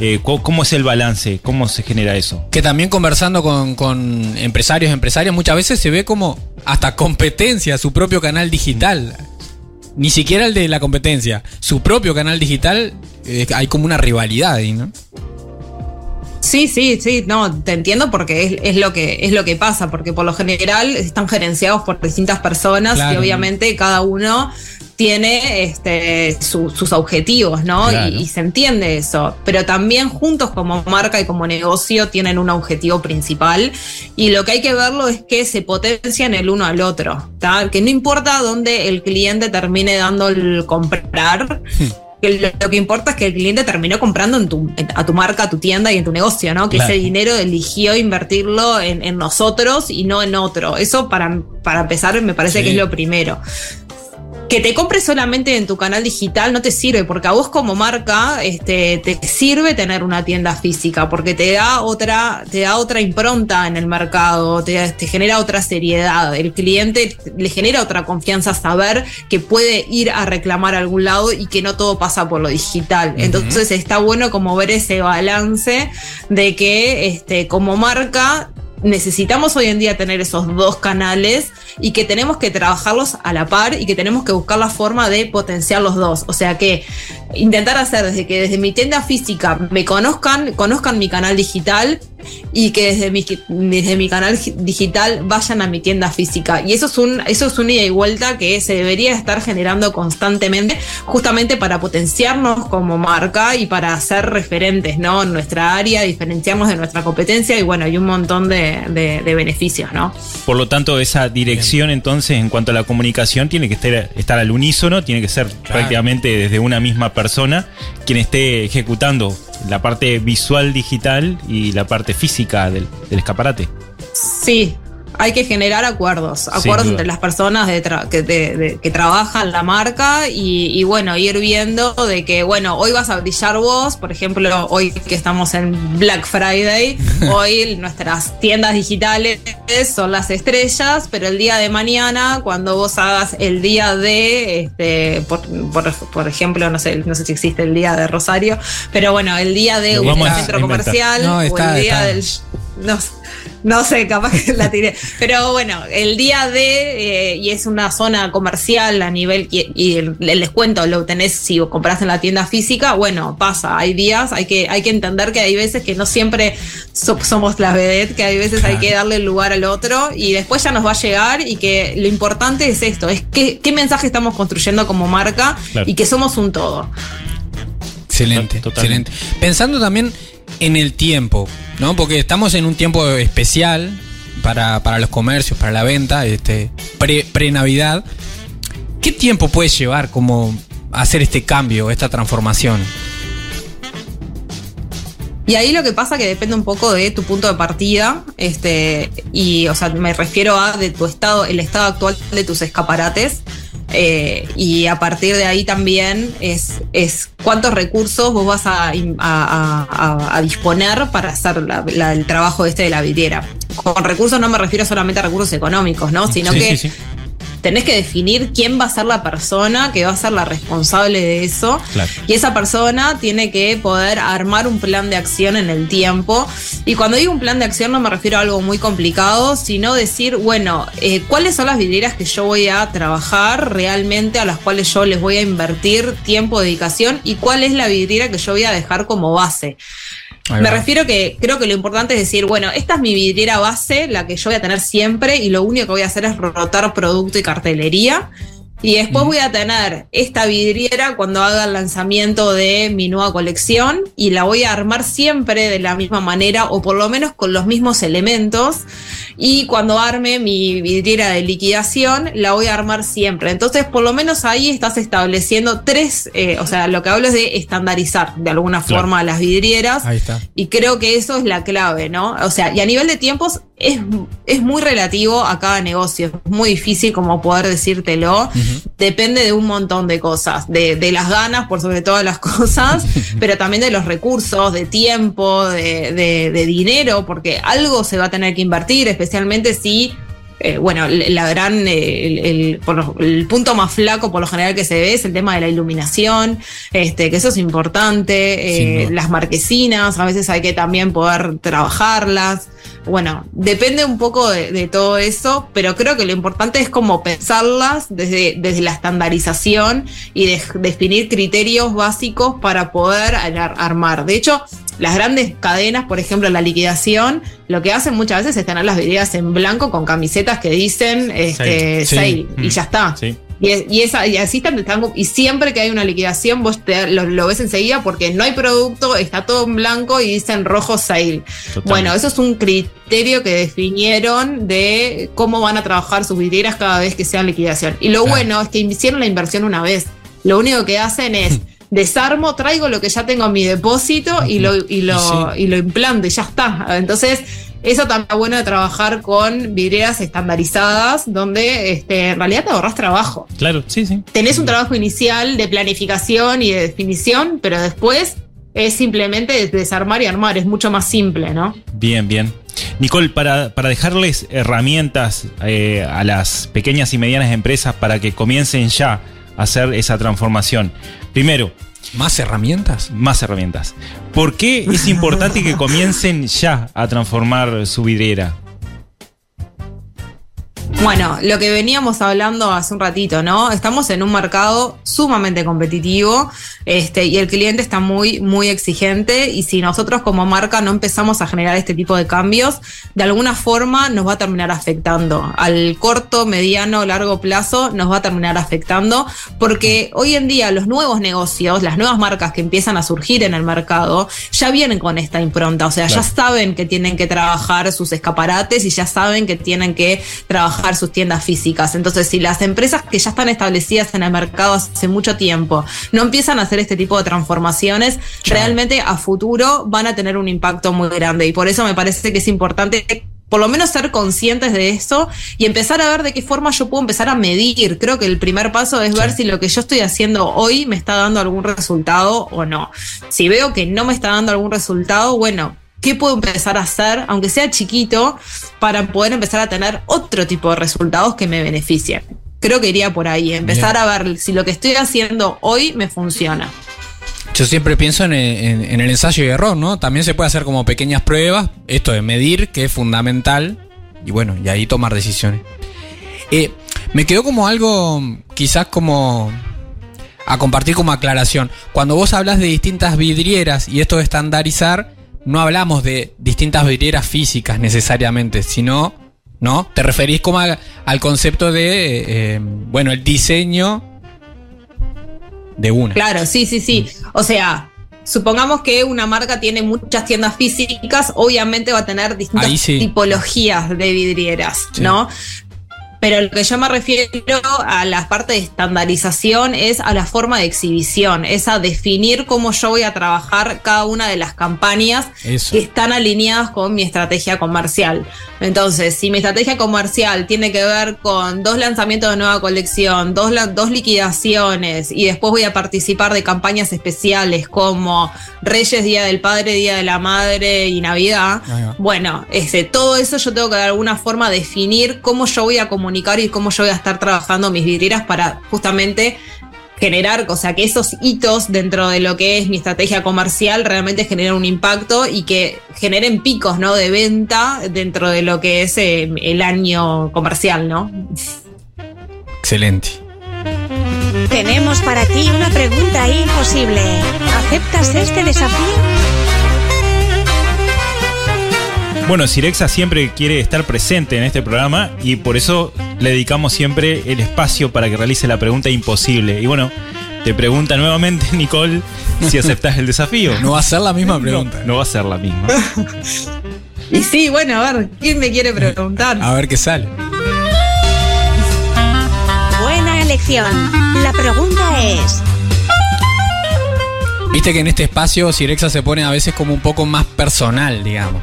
Eh, ¿cómo, es el balance? ¿Cómo se genera eso? Que también conversando con, con empresarios, empresarias, muchas veces se ve como hasta competencia su propio canal digital. Ni siquiera el de la competencia. Su propio canal digital, eh, hay como una rivalidad ahí, ¿no? Sí, sí, sí, no, te entiendo porque es, lo que es lo que pasa, porque por lo general están gerenciados por distintas personas y obviamente cada uno tiene este, sus objetivos, ¿no? Y, se entiende eso. Pero también juntos como marca y como negocio tienen un objetivo principal. Y lo que hay que verlo es que se potencian el uno al otro. Que no importa dónde el cliente termine dando el comprar. Hmm. lo, que importa es que el cliente terminó comprando en tu, a tu marca, a tu tienda y en tu negocio, ¿no? Que ese dinero eligió invertirlo en, nosotros y no en otro. Eso para, para empezar me parece que es lo primero que te compres solamente en tu canal digital no te sirve, porque a vos como marca este, te sirve tener una tienda física, porque te da otra, te da otra impronta en el mercado, te, genera otra seriedad. El cliente le genera otra confianza saber que puede ir a reclamar a algún lado y que no todo pasa por lo digital. Entonces está bueno como ver ese balance de que este, como marca necesitamos hoy en día tener esos dos canales y que tenemos que trabajarlos a la par y que tenemos que buscar la forma de potenciar los dos. O sea que intentar hacer desde que desde mi tienda física me conozcan, conozcan mi canal digital y que desde mi, desde mi canal digital vayan a mi tienda física. Y eso es un, eso es un ida y vuelta que se debería estar generando constantemente, justamente para potenciarnos como marca y para ser referentes, ¿no? En nuestra área, diferenciarnos de nuestra competencia y bueno, hay un montón de, de, beneficios, ¿no? Por lo tanto, esa dirección entonces en cuanto a la comunicación tiene que estar, estar al unísono, tiene que ser prácticamente desde una misma persona quien esté ejecutando la parte visual digital y la parte física del, del escaparate. Sí, hay que generar acuerdos, acuerdos entre las personas de que, que, trabajan la marca y, bueno, ir viendo de que, bueno, hoy vas a brillar vos, por ejemplo, hoy que estamos en Black Friday, *laughs* hoy nuestras tiendas digitales son las estrellas, pero el día de mañana, cuando vos hagas el día de, este, por, ejemplo, no sé, no sé si existe el día de Rosario, pero bueno, el día de un centro comercial o el día del... No, no sé, capaz que la tiré. Pero bueno, el día de, eh, y es una zona comercial a nivel, y, el, descuento lo tenés si compras en la tienda física, bueno, pasa, hay días, hay que, hay que entender que hay veces que no siempre somos la vedette, que hay veces hay que darle el lugar al otro y después ya nos va a llegar y que lo importante es esto, es qué, qué mensaje estamos construyendo como marca y que somos un todo. Excelente, excelente. Pensando también en el tiempo, ¿no? Porque estamos en un tiempo especial para, los comercios, para la venta, este, pre-Navidad. ¿Qué tiempo puede llevar como hacer este cambio, esta transformación? Y ahí lo que pasa que depende un poco de tu punto de partida, este, y o sea, me refiero a de tu estado, el estado actual de tus escaparates. Eh, y a partir de ahí también es, es cuántos recursos vos vas a, disponer para hacer el trabajo este de la vidriera. Con recursos no me refiero solamente a recursos económicos, ¿no? Sino que tenés que definir quién va a ser la persona que va a ser la responsable de eso. Y esa persona tiene que poder armar un plan de acción en el tiempo. Y cuando digo un plan de acción no me refiero a algo muy complicado, sino decir, bueno, eh, ¿cuáles son las vidrieras que yo voy a trabajar realmente, a las cuales yo les voy a invertir tiempo, dedicación? ¿Y cuál es la vidriera que yo voy a dejar como base? Me refiero que creo que lo importante es decir, bueno, esta es mi vidriera base, la que yo voy a tener siempre, y lo único que voy a hacer es rotar producto y cartelería. Y después voy a tener esta vidriera cuando haga el lanzamiento de mi nueva colección y la voy a armar siempre de la misma manera o por lo menos con los mismos elementos. Y cuando arme mi vidriera de liquidación, la voy a armar siempre. Entonces, por lo menos ahí estás estableciendo tres, eh, o sea, lo que hablo es de estandarizar de alguna forma las vidrieras. Ahí está. Y creo que eso es la clave, ¿no? O sea, y a nivel de tiempos es, es muy relativo a cada negocio. Es muy difícil como poder decírtelo depende de un montón de cosas, de, las ganas por sobre todas las *laughs* cosas, pero también de los recursos, de tiempo, de, dinero, porque algo se va a tener que invertir, especialmente si eh, bueno, la gran, el, punto más flaco por lo general que se ve es el tema de la iluminación, este, que eso es importante, eh, las marquesinas, a veces hay que también poder trabajarlas bueno, depende un poco de, todo eso, pero creo que lo importante es como pensarlas desde, desde la estandarización y definir criterios básicos para poder armar. De hecho, las grandes cadenas, por ejemplo, la liquidación, lo que hacen muchas veces es tener las vidrieras en blanco con camisetas que dicen este, sale, y ya está. Y, esa, y así están, y siempre que hay una liquidación, vos lo, ves enseguida porque no hay producto, está todo en blanco y dicen rojo sale. Bueno, eso es un criterio que definieron de cómo van a trabajar sus vidrieras cada vez que sea liquidación. Y lo bueno es que hicieron la inversión una vez. Lo único que hacen es *laughs* desarmo, traigo lo que ya tengo en mi depósito y lo, y lo, y lo implanto y ya está. Entonces, eso también es bueno de trabajar con vidrieras estandarizadas, donde este, en realidad te ahorras trabajo. Claro, sí, sí. Tenés un trabajo inicial de planificación y de definición, pero después es simplemente desarmar y armar, es mucho más simple, ¿no? Bien, bien. Nicole, para, dejarles herramientas eh, a las pequeñas y medianas empresas para que comiencen ya a hacer esa transformación. Primero, ¿Más herramientas? Más herramientas. ¿Por qué es importante que *laughs* comiencen ya a transformar su vidriera? Bueno, lo que veníamos hablando hace un ratito, ¿no? Estamos en un mercado sumamente competitivo este, y el cliente está muy, muy exigente y si nosotros como marca no empezamos a generar este tipo de cambios, de alguna forma nos va a terminar afectando. Al corto, mediano, largo plazo nos va a terminar afectando porque hoy en día los nuevos negocios, las nuevas marcas que empiezan a surgir en el mercado, ya vienen con esta impronta, o sea, ya saben que tienen que trabajar sus escaparates y ya saben que tienen que trabajar sus tiendas físicas. Entonces, si las empresas que ya están establecidas en el mercado hace mucho tiempo no empiezan a hacer este tipo de transformaciones, realmente a futuro van a tener un impacto muy grande. Y por eso me parece que es importante por lo menos ser conscientes de eso y empezar a ver de qué forma yo puedo empezar a medir. Creo que el primer paso es ver si lo que yo estoy haciendo hoy me está dando algún resultado o no. Si veo que no me está dando algún resultado, bueno, ¿Qué puedo empezar a hacer, aunque sea chiquito, para poder empezar a tener otro tipo de resultados que me beneficien? Creo que iría por ahí, empezar a ver si lo que estoy haciendo hoy me funciona. Yo siempre pienso en, el ensayo y error, ¿no? También se puede hacer como pequeñas pruebas, esto de medir, que es fundamental, y bueno, y ahí tomar decisiones. Eh, me quedó como algo, quizás como a compartir como aclaración. Cuando vos hablas de distintas vidrieras y esto de estandarizar, no hablamos de distintas vidrieras físicas necesariamente, sino, ¿no? Te referís como al concepto de, eh, bueno, el diseño de una. Claro, sí, sí, sí. O sea, supongamos que una marca tiene muchas tiendas físicas, obviamente va a tener distintas tipologías de vidrieras, ¿no? Pero lo que yo me refiero a la parte de estandarización es a la forma de exhibición, es a definir cómo yo voy a trabajar cada una de las campañas que están alineadas con mi estrategia comercial. Entonces, si mi estrategia comercial tiene que ver con dos lanzamientos de nueva colección, dos, dos liquidaciones y después voy a participar de campañas especiales como Reyes, Día del Padre, Día de la Madre y Navidad, bueno, ese, todo eso yo tengo que de alguna forma definir cómo yo voy a comunicar y cómo yo voy a estar trabajando mis vidrieras para justamente generar, o sea, que esos hitos dentro de lo que es mi estrategia comercial realmente generen un impacto y que generen picos, ¿no? De venta dentro de lo que es eh, el año comercial, ¿no? Excelente. Tenemos para ti una pregunta imposible. ¿Aceptas este desafío? Bueno, Sirexa siempre quiere estar presente en este programa y por eso le dedicamos siempre el espacio para que realice la pregunta imposible. Y bueno, te pregunta nuevamente, *laughs* Nicole, si aceptas el desafío. No va a ser la misma pregunta. No, va a ser la misma. *laughs* y sí, bueno, a ver, ¿quién me quiere preguntar? A ver qué sale. Buena elección. La pregunta es... Viste que en este espacio Sirexa se pone a veces como un poco más personal, digamos.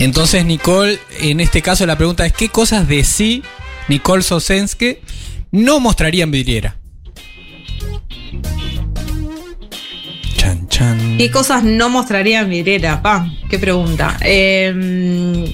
Entonces, Nicole, en este caso la pregunta es: ¿qué cosas de sí Nicole Sosenske no mostraría en vidriera? Chan, chan. ¿Qué cosas no mostraría en vidriera? Pa, qué pregunta. Em,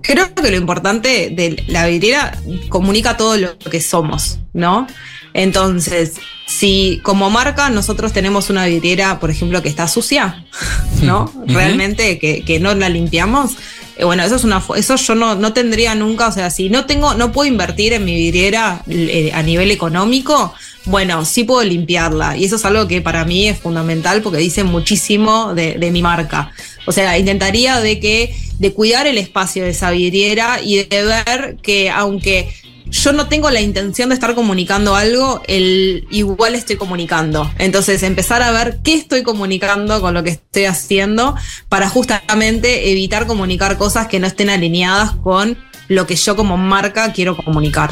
creo que lo importante de la vidriera comunica todo lo que somos, ¿no? Entonces, si como marca nosotros tenemos una vidriera, por ejemplo, que está sucia, *laughs* ¿no? Realmente que, no la limpiamos. Eh, bueno, eso es una eso yo no, no tendría nunca, o sea, si no tengo, no puedo invertir en mi vidriera eh, a nivel económico, bueno, sí puedo limpiarla. Y eso es algo que para mí es fundamental porque dice muchísimo de, de mi marca. O sea, intentaría de que, de cuidar el espacio de esa vidriera y de ver que aunque yo no tengo la intención de estar comunicando algo, el igual estoy comunicando. Entonces, empezar a ver qué estoy comunicando con lo que estoy haciendo para justamente evitar comunicar cosas que no estén alineadas con lo que yo como marca quiero comunicar.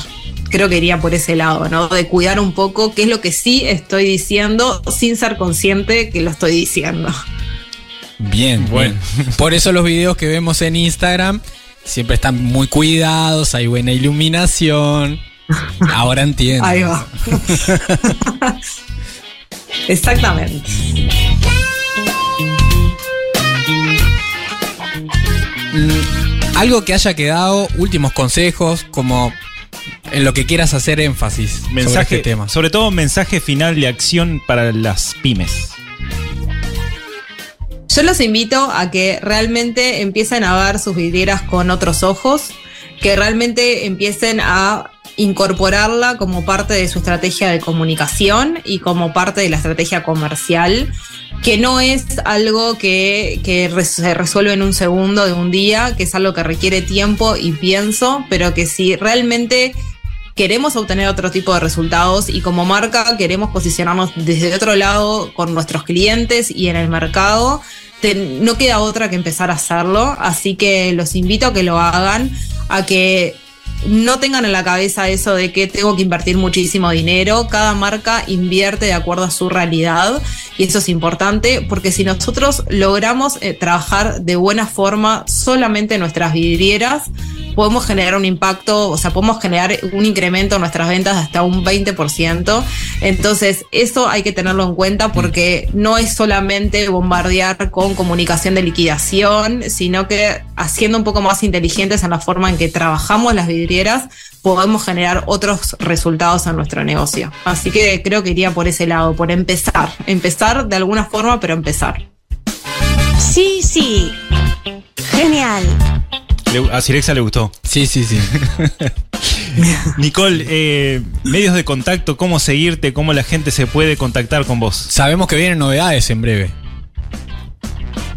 Creo que iría por ese lado, ¿no? De cuidar un poco qué es lo que sí estoy diciendo sin ser consciente que lo estoy diciendo. Bien, bueno. Por eso los videos que vemos en Instagram siempre están muy cuidados, hay buena iluminación. *laughs* Ahora entiendo. Ahí va. *laughs* Exactamente. Mm, algo que haya quedado, últimos consejos, como en lo que quieras hacer énfasis mensaje, sobre este tema. Sobre todo mensaje final de acción para las pymes. Yo los invito a que realmente empiecen a ver sus vidrieras con otros ojos, que realmente empiecen a incorporarla como parte de su estrategia de comunicación y como parte de la estrategia comercial, que no es algo que, que se resuelve en un segundo de un día, que es algo que requiere tiempo y pienso, pero que si realmente queremos obtener otro tipo de resultados y como marca queremos posicionarnos desde otro lado con nuestros clientes y en el mercado, no queda otra que empezar a hacerlo, así que los invito a que lo hagan, a que no tengan en la cabeza eso de que tengo que invertir muchísimo dinero. Cada marca invierte de acuerdo a su realidad y eso es importante porque si nosotros logramos eh, trabajar de buena forma solamente nuestras vidrieras, podemos generar un impacto, o sea, podemos generar un incremento en nuestras ventas hasta un 20%. Entonces, eso hay que tenerlo en cuenta porque no es solamente bombardear con comunicación de liquidación, sino que haciendo un poco más inteligentes en la forma en que trabajamos las vidrieras, podemos generar otros resultados en nuestro negocio. Así que creo que iría por ese lado, por empezar, empezar de alguna forma, pero empezar. Sí, sí. Genial. A Cirexa le gustó. Sí, sí, sí. *laughs* Nicole, eh, medios de contacto, cómo seguirte, cómo la gente se puede contactar con vos. Sabemos que vienen novedades en breve.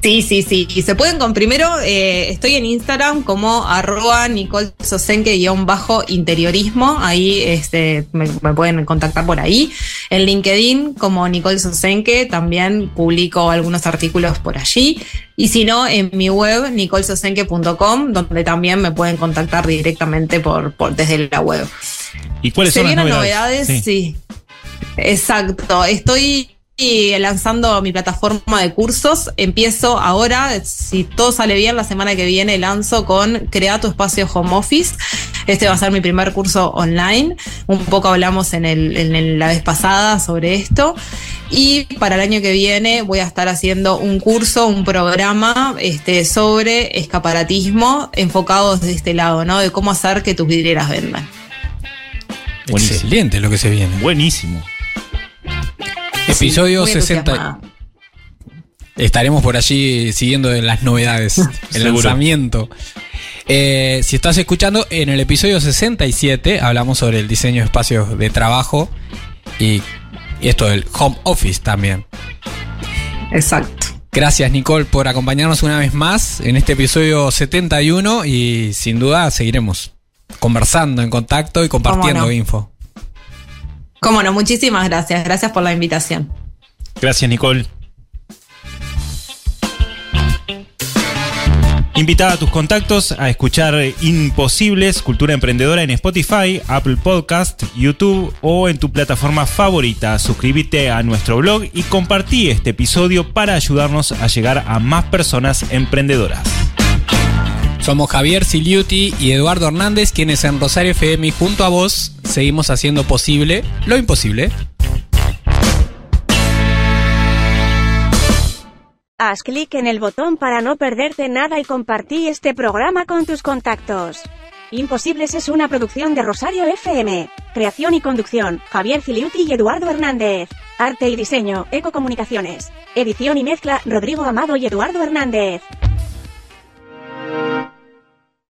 Sí, sí, sí. Y se pueden con primero, eh, estoy en Instagram como arroba Nicole bajo interiorismo. Ahí este, me, pueden contactar por ahí. En LinkedIn como Nicole Sosenke también publico algunos artículos por allí. Y si no, en mi web nicolsosenke.com, donde también me pueden contactar directamente por, por desde la web. ¿Y cuáles son las novedades? novedades? sí. Exacto. Estoy lanzando mi plataforma de cursos. Empiezo ahora, si todo sale bien, la semana que viene lanzo con Crea tu espacio home office. Este va a ser mi primer curso online. Un poco hablamos en, el, la vez pasada sobre esto. Y para el año que viene voy a estar haciendo un curso, un programa este, sobre escaparatismo enfocado desde este lado, ¿no? De cómo hacer que tus vidrieras vendan. Excelente lo que se viene. Buenísimo. Episodio 60. Estaremos por allí siguiendo las novedades, *laughs* el lanzamiento. Eh, si estás escuchando, en el episodio 67 hablamos sobre el diseño de espacios de trabajo y, esto del home office también. Exacto. Gracias Nicole por acompañarnos una vez más en este episodio 71 y sin duda seguiremos conversando en contacto y compartiendo info. Cómo no, muchísimas gracias. Gracias por la invitación. Gracias, Nicole. Invita a tus contactos a escuchar Imposibles, Cultura Emprendedora en Spotify, Apple Podcast, YouTube o en tu plataforma favorita. Suscríbete a nuestro blog y compartí este episodio para ayudarnos a llegar a más personas emprendedoras. Somos Javier Siliuti y Eduardo Hernández, quienes en Rosario FM junto a vos seguimos haciendo posible lo imposible. Haz clic en el botón para no perderte nada y compartí este programa con tus contactos. Imposibles es una producción de Rosario FM. Creación y conducción, Javier Filiuti y Eduardo Hernández. Arte y diseño, Ecocomunicaciones. Edición y mezcla, Rodrigo Amado y Eduardo Hernández. Bye.